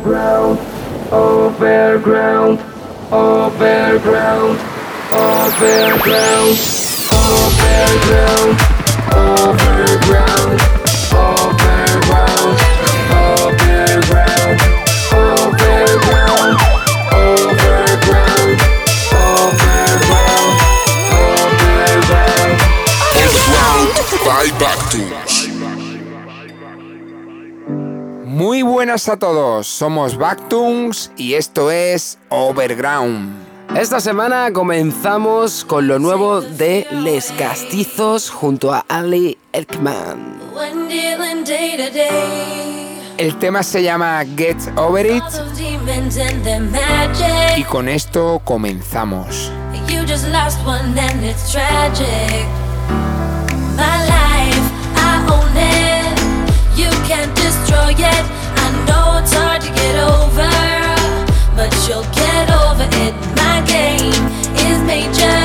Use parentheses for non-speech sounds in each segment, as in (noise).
overground, overground, overground, overground, overground, overground. Muy buenas a todos, somos Backtoons y esto es Overground. Esta semana comenzamos con lo nuevo de Les Castizos junto a Ali Elkman. El tema se llama Get Over It y con esto comenzamos. it's hard to get over, but you'll get over it. My game is major.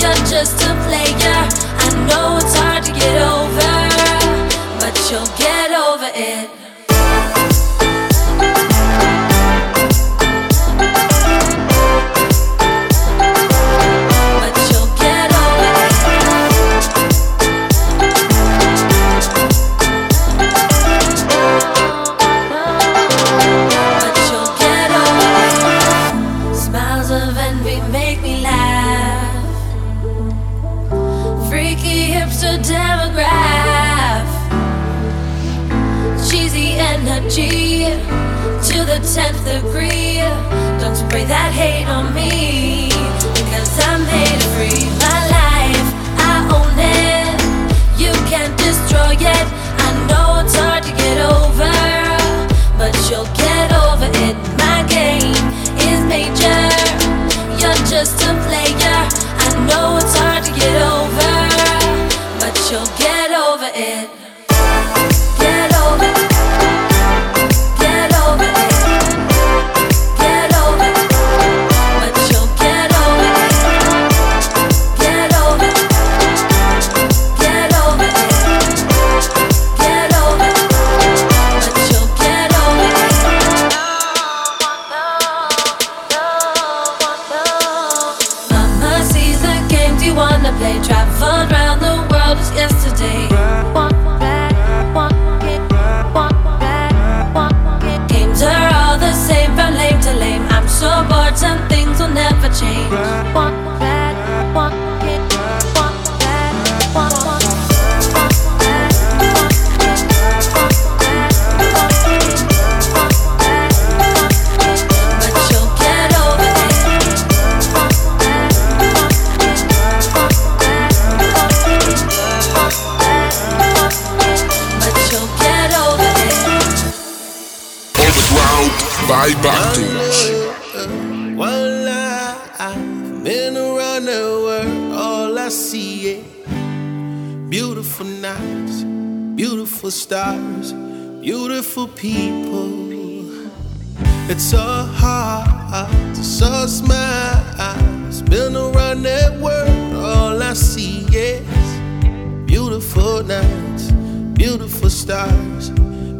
You're just a player. I know it's hard to get over, but you'll get over it. spray that hate on me.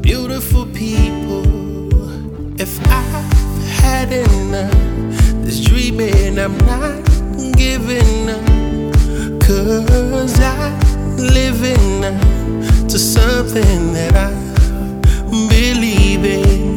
beautiful people. If I've had enough, this dreaming I'm not giving up. Cause I live in to something that I believe in.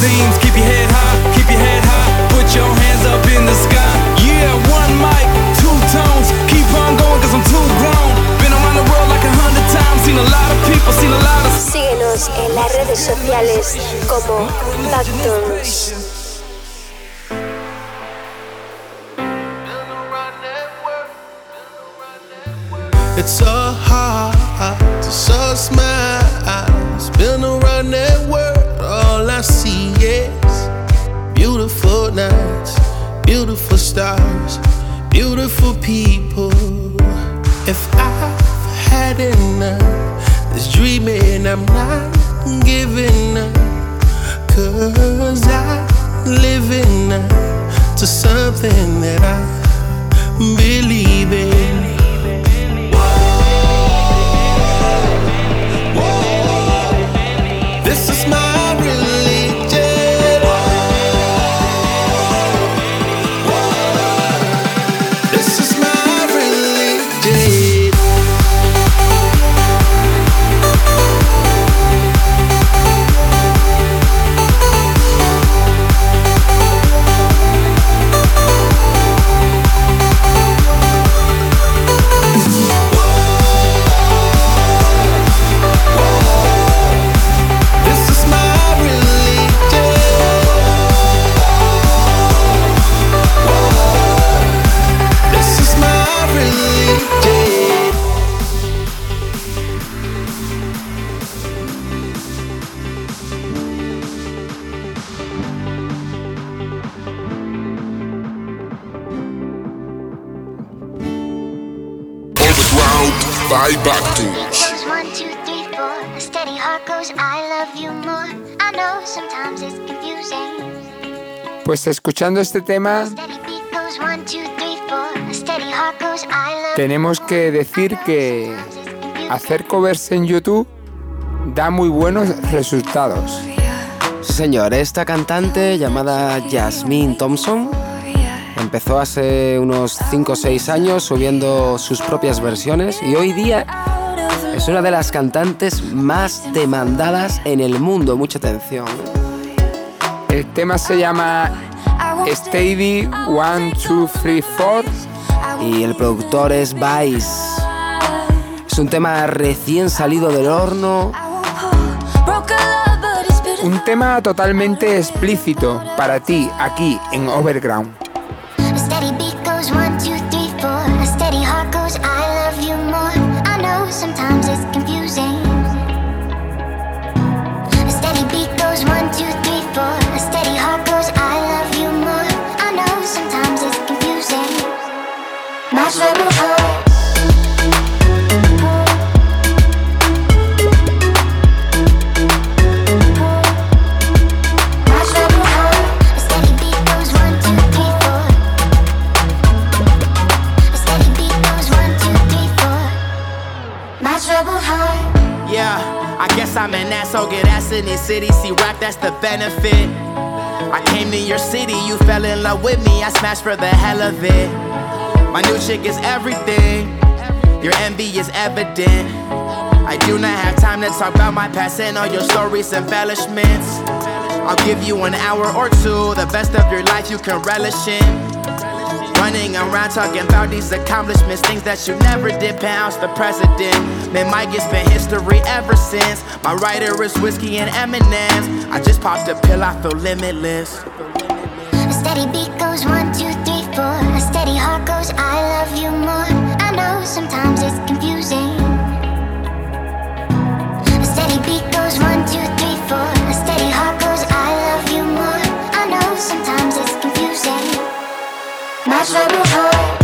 magazines. Keep your head high, keep your head high. Put your hands up in the sky. Yeah, one mic, two tones. Keep on going, cause I'm too grown. Been around the world like a hundred times. Seen a lot of people, seen a lot of. Síguenos en las redes sociales como Nocturnes. It's so hard to so smile. Spin around that world all I see is beautiful nights, beautiful stars, beautiful people. If I've had enough, this dreaming I'm not giving up. Cause I'm living up to something that I goes, I love tenemos que decir que hacer covers en YouTube da muy buenos resultados. Señor, esta cantante llamada Jasmine Thompson empezó hace unos 5 o 6 años subiendo sus propias versiones y hoy día es una de las cantantes más demandadas en el mundo. Mucha atención. El tema se llama Steady 1, 2, 3, 4 Y el productor es Vice. Es un tema recién salido del horno. Un tema totalmente explícito para ti aquí en Overground. I'm get ass in this city. See rap, that's the benefit. I came to your city, you fell in love with me. I smashed for the hell of it. My new chick is everything. Your envy is evident. I do not have time to talk about my past and all your stories, embellishments. I'll give you an hour or two, the best of your life you can relish in. Running around talking about these accomplishments, things that you never did. Pounds the president. Man, Mike, it's been history ever since. My writer is whiskey and M&M's. I just popped a pill, I feel limitless. A steady beat goes one, two, three, four. A steady heart goes, I love you more. I know sometimes it's confusing. A steady beat goes one, two, My trouble heart. My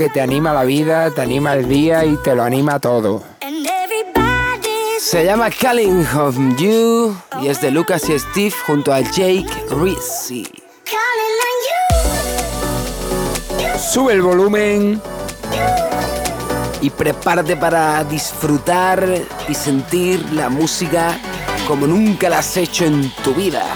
que te anima la vida, te anima el día y te lo anima todo. Se llama Calling of You y es de Lucas y Steve junto a Jake Rizzi. Sube el volumen y prepárate para disfrutar y sentir la música como nunca la has hecho en tu vida.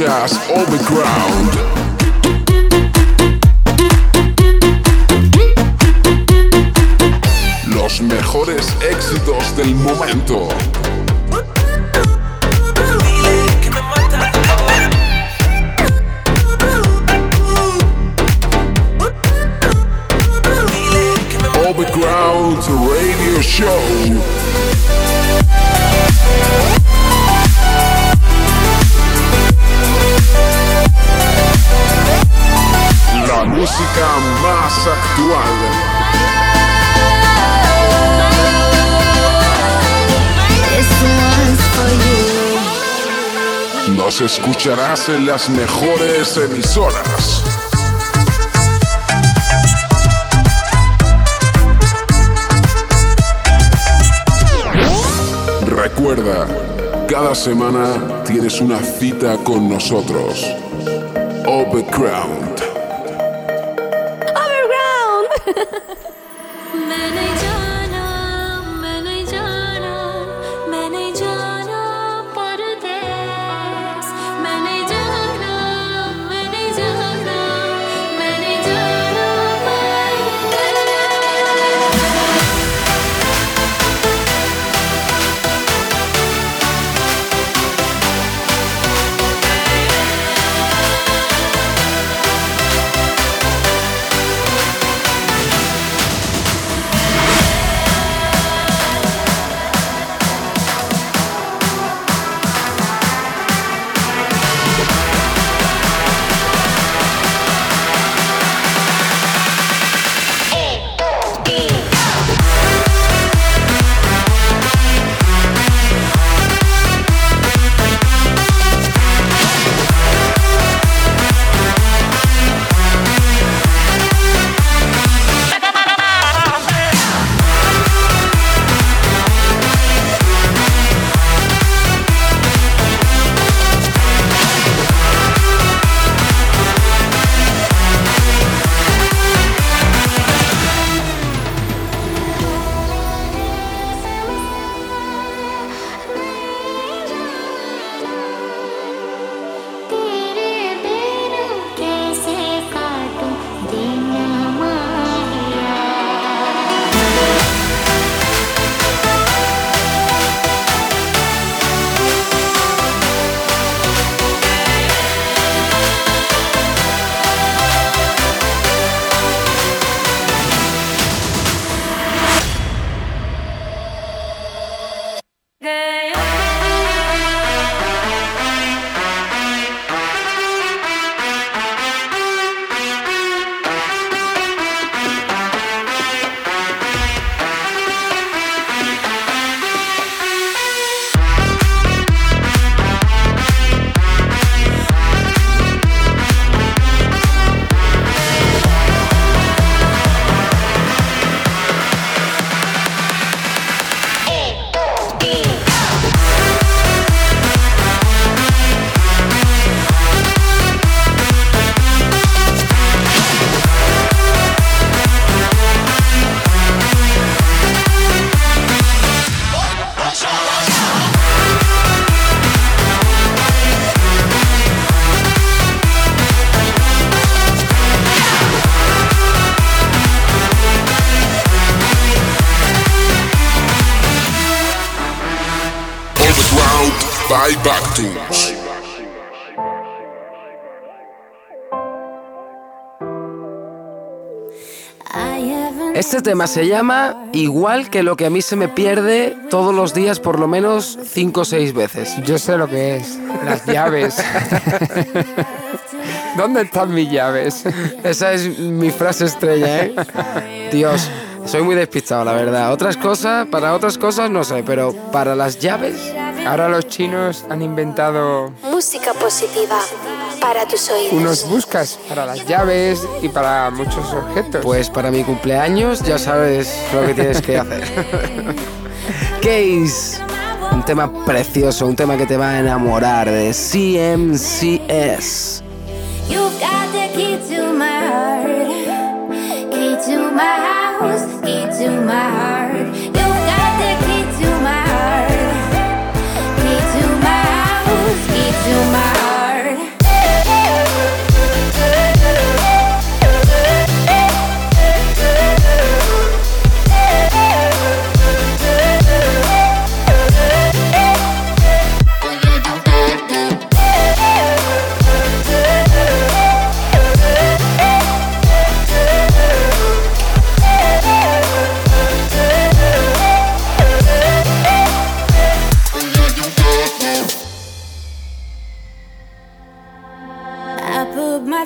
jazz overground. Los mejores éxitos del momento. escucharás en las mejores emisoras. Recuerda, cada semana tienes una cita con nosotros. Overcrowd. Este tema se llama igual que lo que a mí se me pierde todos los días por lo menos 5 o 6 veces. Yo sé lo que es. Las llaves. (laughs) ¿Dónde están mis llaves? Esa es mi frase estrella, ¿eh? Dios, soy muy despistado, la verdad. Otras cosas, para otras cosas no sé, pero para las llaves... Ahora los chinos han inventado Música positiva para tus oídos. unos buscas para las llaves y para muchos objetos. Pues para mi cumpleaños ya sabes lo que tienes que hacer. (laughs) Case, un tema precioso, un tema que te va a enamorar de CMCS. You've got the key to my heart, key to my house, key to my heart. You've got the key to my heart, key to my house, key to my heart.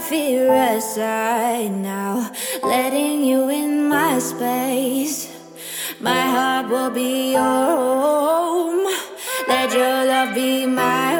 Fear aside now, letting you in my space. My heart will be your home. Let your love be my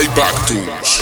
Ibactus.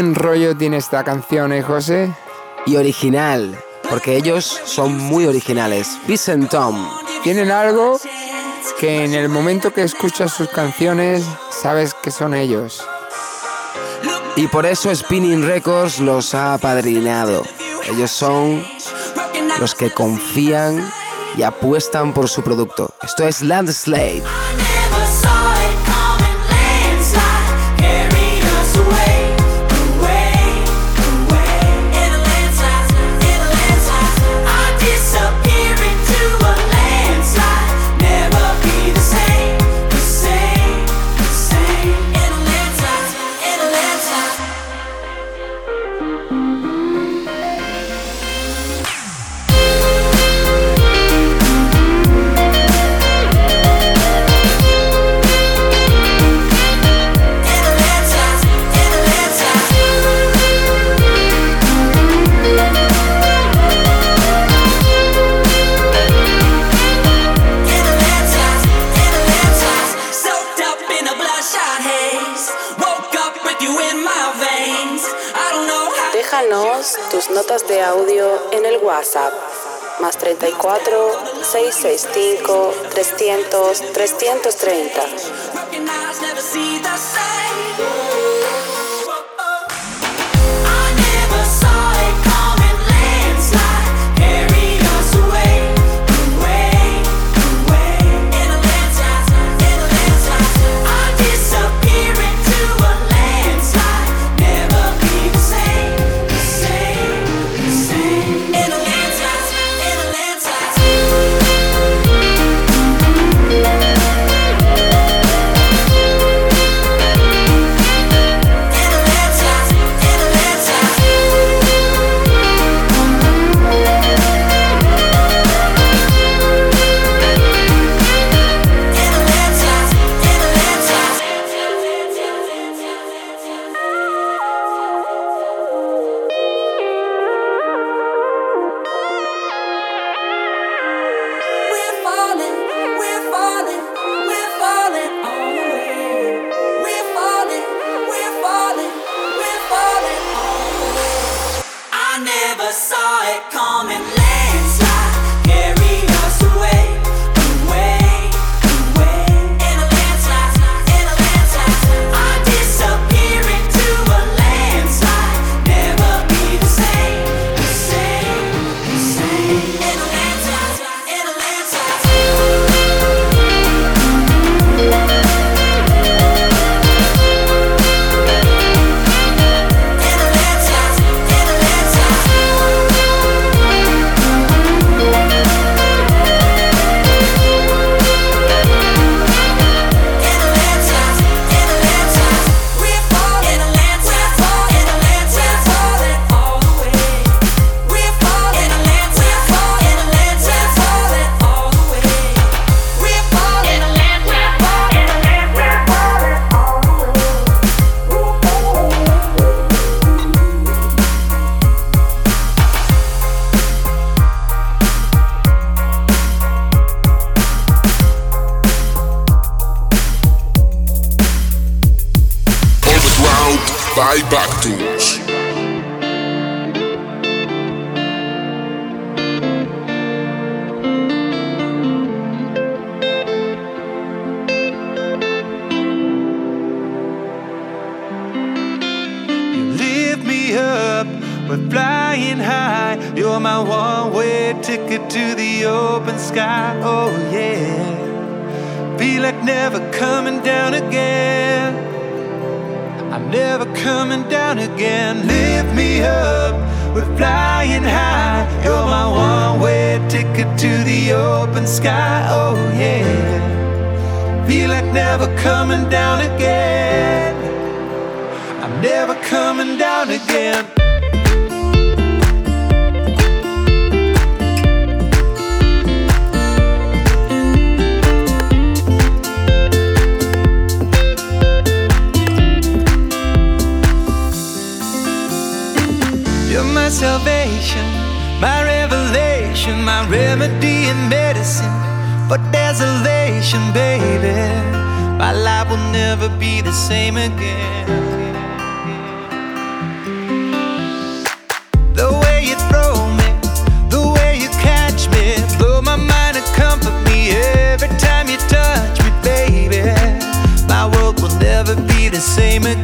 Buen rollo tiene esta canción, ¿eh, José? Y original, porque ellos son muy originales. Vincent Tom. Tienen algo que en el momento que escuchas sus canciones sabes que son ellos. Y por eso Spinning Records los ha apadrinado. Ellos son los que confían y apuestan por su producto. Esto es Landslide. Never coming down again. Lift me up, we're flying high. You're my one way ticket to the open sky. Oh, yeah. Feel like never coming down again. I'm never coming down again. Salvation, my revelation, my remedy and medicine. for desolation, baby. My life will never be the same again. The way you throw me, the way you catch me, blow my mind and comfort me every time you touch me, baby. My world will never be the same again.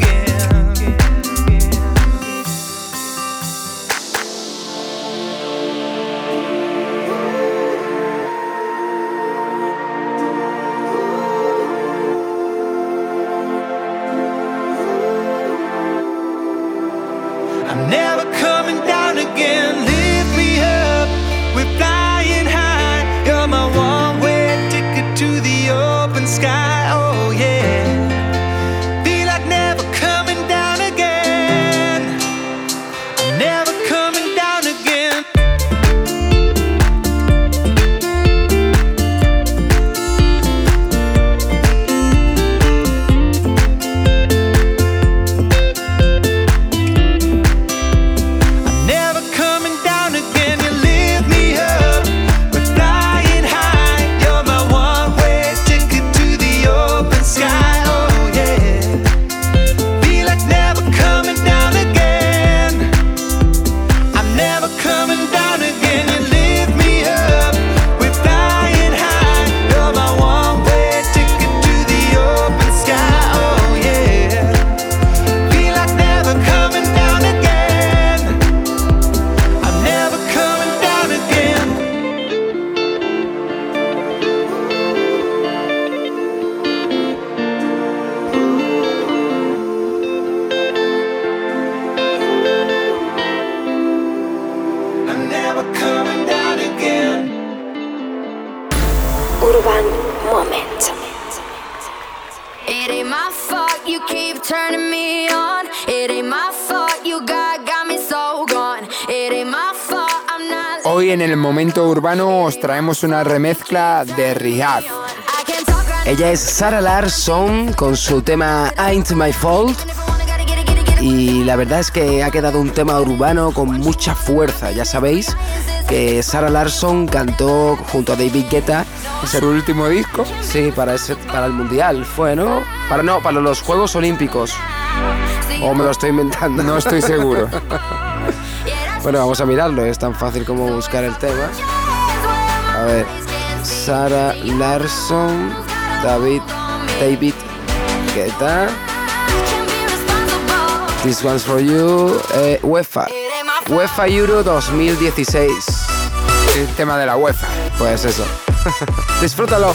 Os traemos una remezcla de Rehab. Ella es Sarah Larson con su tema Ain't My Fault. Y la verdad es que ha quedado un tema urbano con mucha fuerza. Ya sabéis que Sarah Larson cantó junto a David Guetta. ¿Su último disco? Sí, para, ese, para el Mundial fue, ¿no? Para, no, para los Juegos Olímpicos. O me lo estoy inventando. No estoy seguro. (laughs) bueno, vamos a mirarlo, es tan fácil como buscar el tema. Ver, Sarah Larson, David, David Guetta. This one's for you, eh, UEFA. UEFA Euro 2016. El tema de la UEFA. Pues eso. (laughs) Disfrútalo.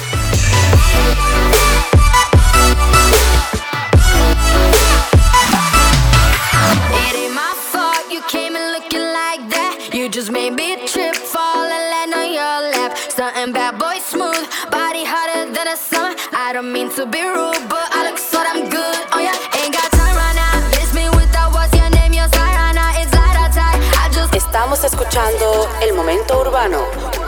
It ain't my fault you came in looking like that. You just made me trip, Estamos escuchando El Momento Urbano.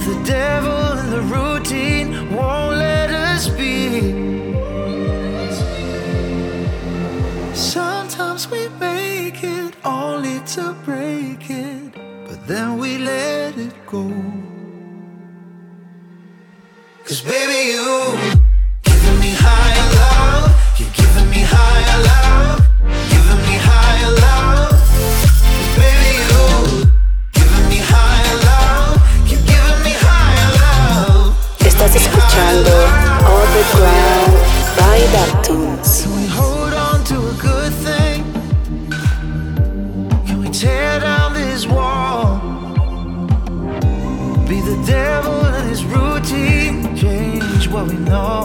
But the devil and the routine won't let us be. Sometimes we make it only to break it, but then we let it go. Cause baby, you giving me high. know.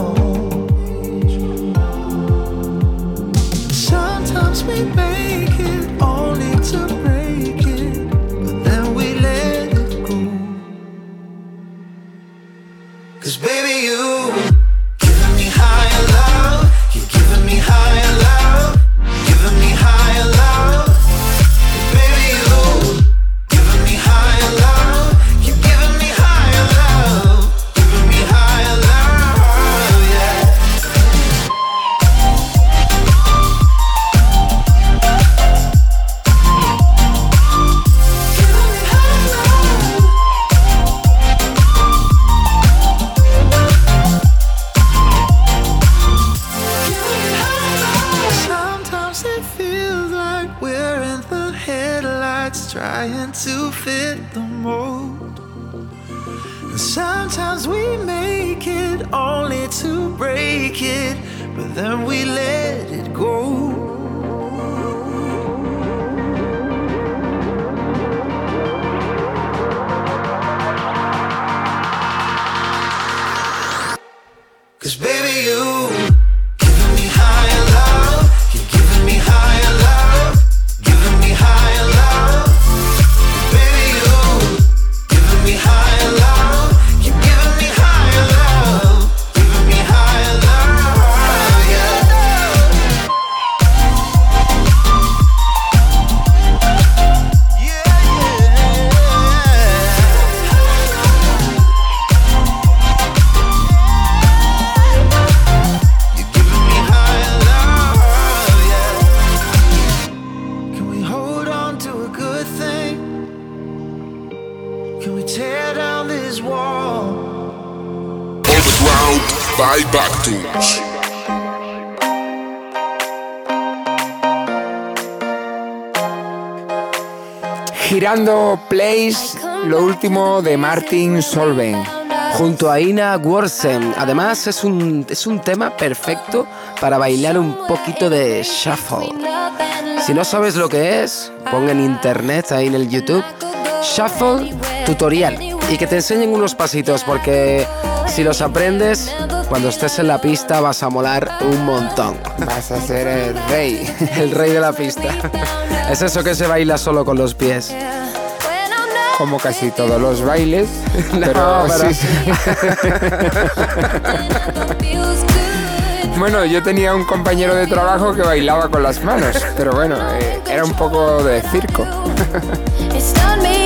de Martin Solven. Junto a Ina Worsen. Además es un, es un tema perfecto para bailar un poquito de shuffle. Si no sabes lo que es, pon en internet, ahí en el YouTube, shuffle tutorial. Y que te enseñen unos pasitos porque si los aprendes, cuando estés en la pista vas a molar un montón. Vas a ser el rey. (laughs) el rey de la pista. (laughs) Es eso que se baila solo con los pies como casi todos los bailes, (laughs) pero, pero, sí. (laughs) bueno, yo tenía un compañero de trabajo que bailaba con las manos, pero bueno, eh, era un poco de circo. (laughs)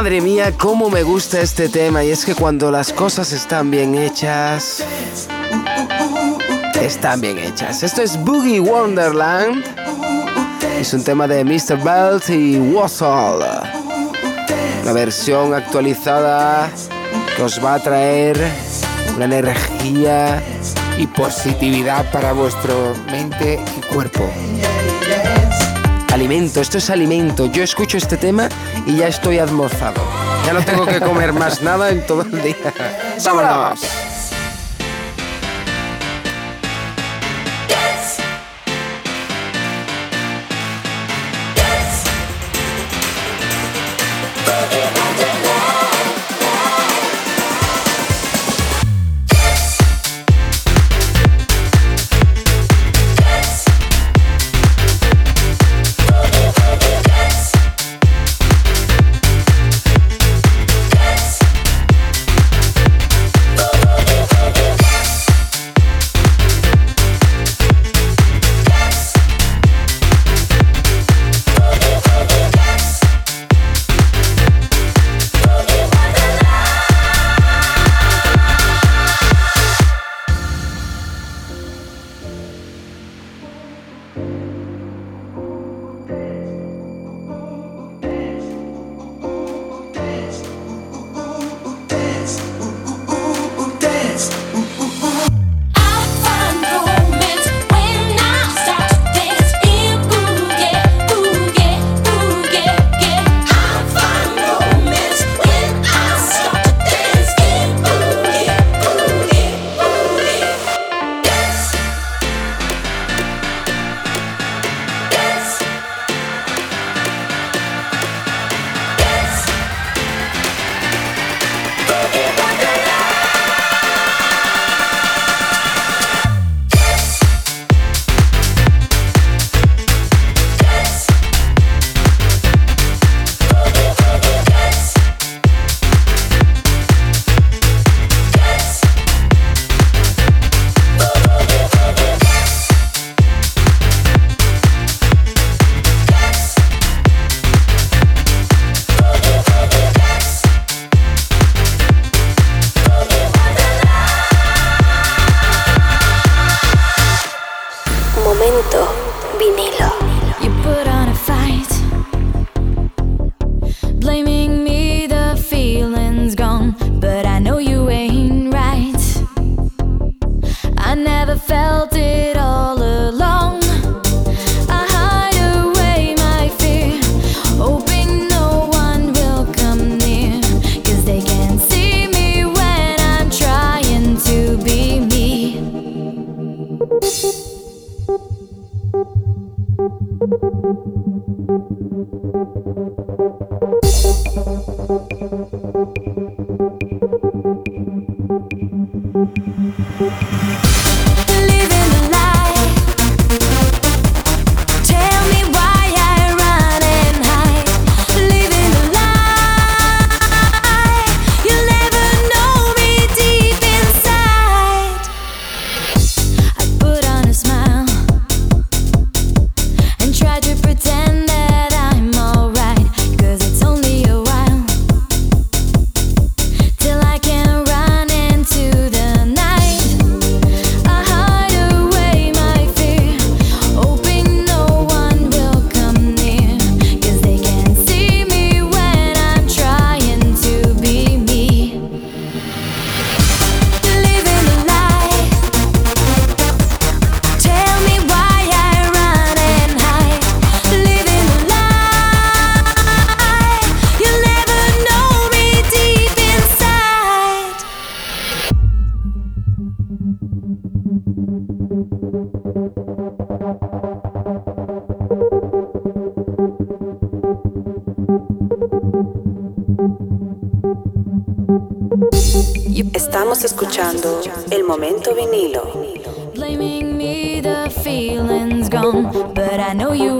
Madre mía, cómo me gusta este tema. Y es que cuando las cosas están bien hechas, están bien hechas. Esto es Boogie Wonderland. Es un tema de Mr. Belt y Wassall. La versión actualizada que os va a traer una energía y positividad para vuestro mente y cuerpo alimento, esto es alimento. Yo escucho este tema y ya estoy almorzado. Ya no tengo que comer más nada en todo el día. ¡Vámonos! know you.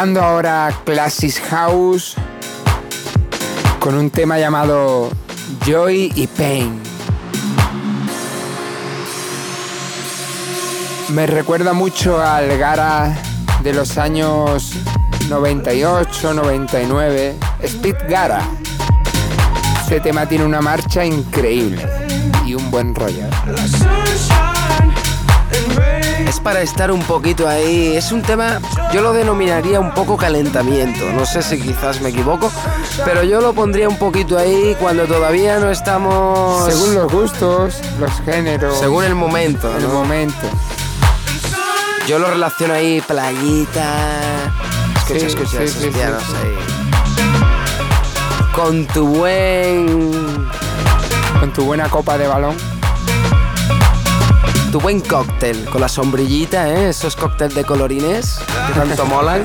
Ahora Classic House con un tema llamado Joy y Pain. Me recuerda mucho al Gara de los años 98, 99, Speed Gara. Este tema tiene una marcha increíble y un buen rollo. Es para estar un poquito ahí. Es un tema, yo lo denominaría un poco calentamiento. No sé si quizás me equivoco, pero yo lo pondría un poquito ahí cuando todavía no estamos. Según los gustos, los géneros. Según el momento. El ¿no? momento. Yo lo relaciono ahí, playita. Escucha, Sí, escucha sí, sí. ahí. Con tu buen. Con tu buena copa de balón. Tu buen cóctel, con la sombrillita, ¿eh? Esos cócteles de colorines que tanto molan.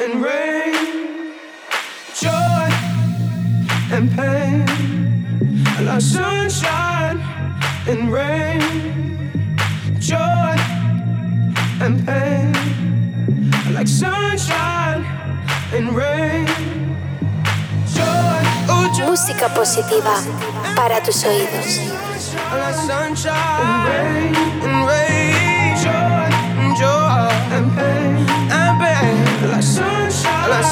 And rain. Joy and pain, like sunshine and rain. Joy and pain, like sunshine and rain. Joy, oh, joy Música positiva para tus oídos. like sunshine and rain.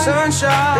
Sunshine,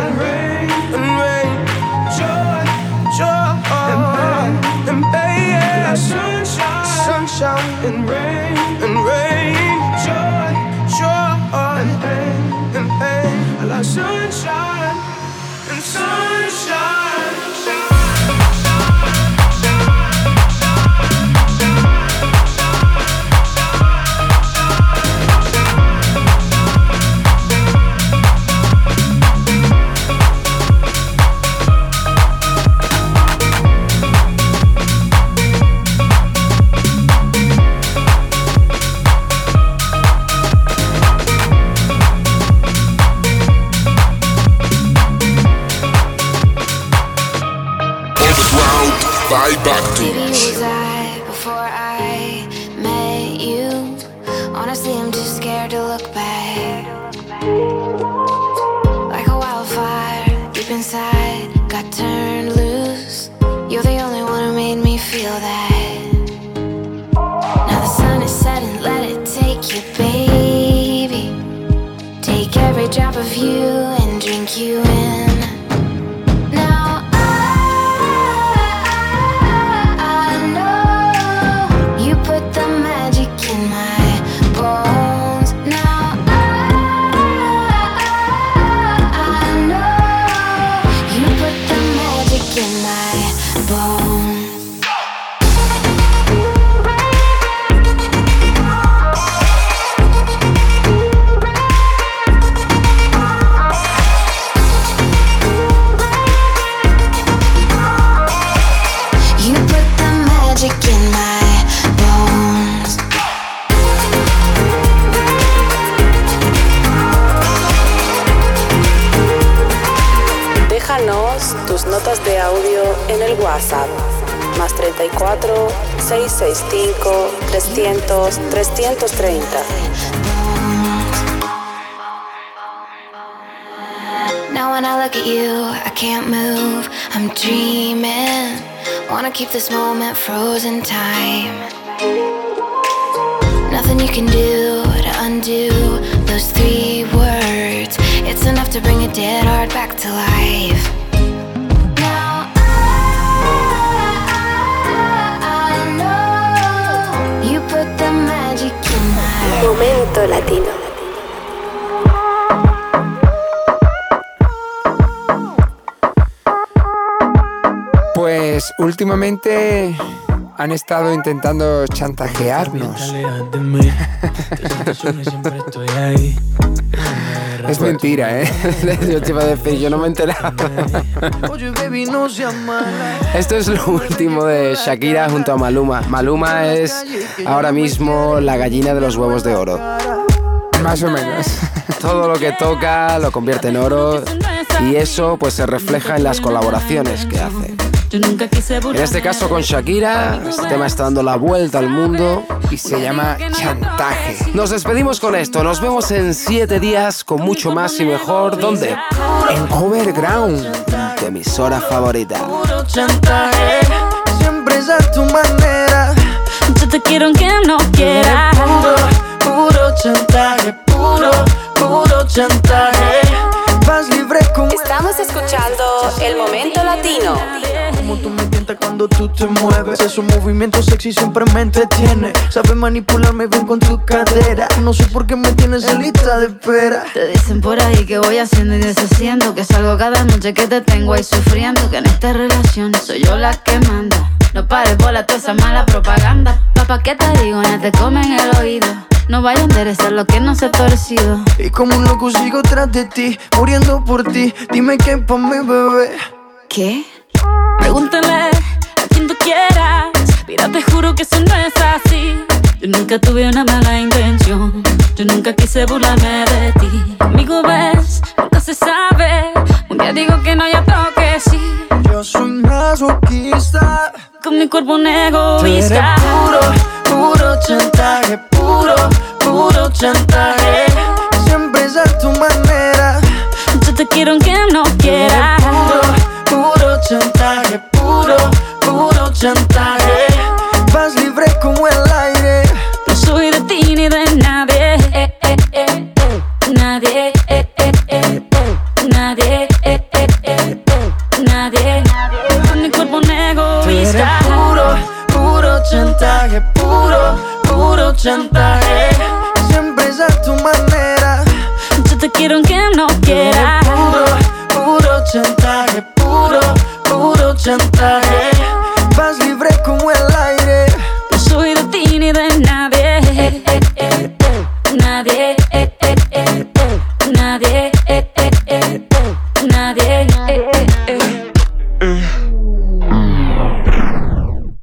664-665-300-330. Now when I look at you, I can't move. I'm dreaming. Wanna keep this moment frozen time. Nothing you can do to undo those three words. It's enough to bring a dead heart back to life. Momento latino. Pues últimamente han estado intentando chantajearnos. (laughs) Es mentira, ¿eh? (laughs) Yo te iba a decir, yo no me he enterado. (laughs) Esto es lo último de Shakira junto a Maluma. Maluma es ahora mismo la gallina de los huevos de oro. Más o menos. (laughs) Todo lo que toca lo convierte en oro. Y eso pues se refleja en las colaboraciones que hace. En este caso con Shakira, este tema está dando la vuelta al mundo y se llama Chantaje. Nos despedimos con esto, nos vemos en siete días con mucho más y mejor. ¿Dónde? En Overground, tu emisora favorita. Puro chantaje, siempre es a tu manera. Yo te quiero aunque no quieras. Puro, puro chantaje, puro, puro chantaje. Estamos escuchando El Momento Latino. Como tú me tientas cuando tú te mueves. Esos movimientos sexy siempre me entretiene. Sabes manipularme bien con tu cadera. No sé por qué me tienes en lista de espera. Te dicen por ahí que voy haciendo y deshaciendo Que salgo cada noche que te tengo ahí sufriendo Que en esta relación soy yo la que manda No pares bola toda esa mala propaganda Papá, ¿qué te digo? No te comen el oído No vaya a enderezar lo que no se ha torcido Y como un loco sigo tras de ti, muriendo por ti. Dime qué pa' mi bebé. ¿Qué? Pregúntale a quien tú quieras. Mira, te juro que eso no es así. Yo nunca tuve una mala intención. Yo nunca quise burlarme de ti. Amigo, ves, nunca se sabe. Un día digo que no, ya toque sí. Yo soy masoquista. Con mi cuerpo un egoísta. puro, puro chantaje, puro, puro chantaje. Siempre es a tu manera. Yo te quiero aunque no quieras. Puro, puro chantaje, puro, puro chantaje. Vas libre como el aire. Nadie. eh, eh, eh, eh. Nadie. eh, eh, eh, eh. Nadie. Con mi cuerpo egoísta. puro, puro chantaje, puro, puro chantaje. Siempre es a tu manera. Yo te quiero aunque no quieras. Puro, puro chantaje, puro, puro chantaje. Vas libre como el aire. No soy de ti ni de. Eh, eh, eh, eh. Nadie.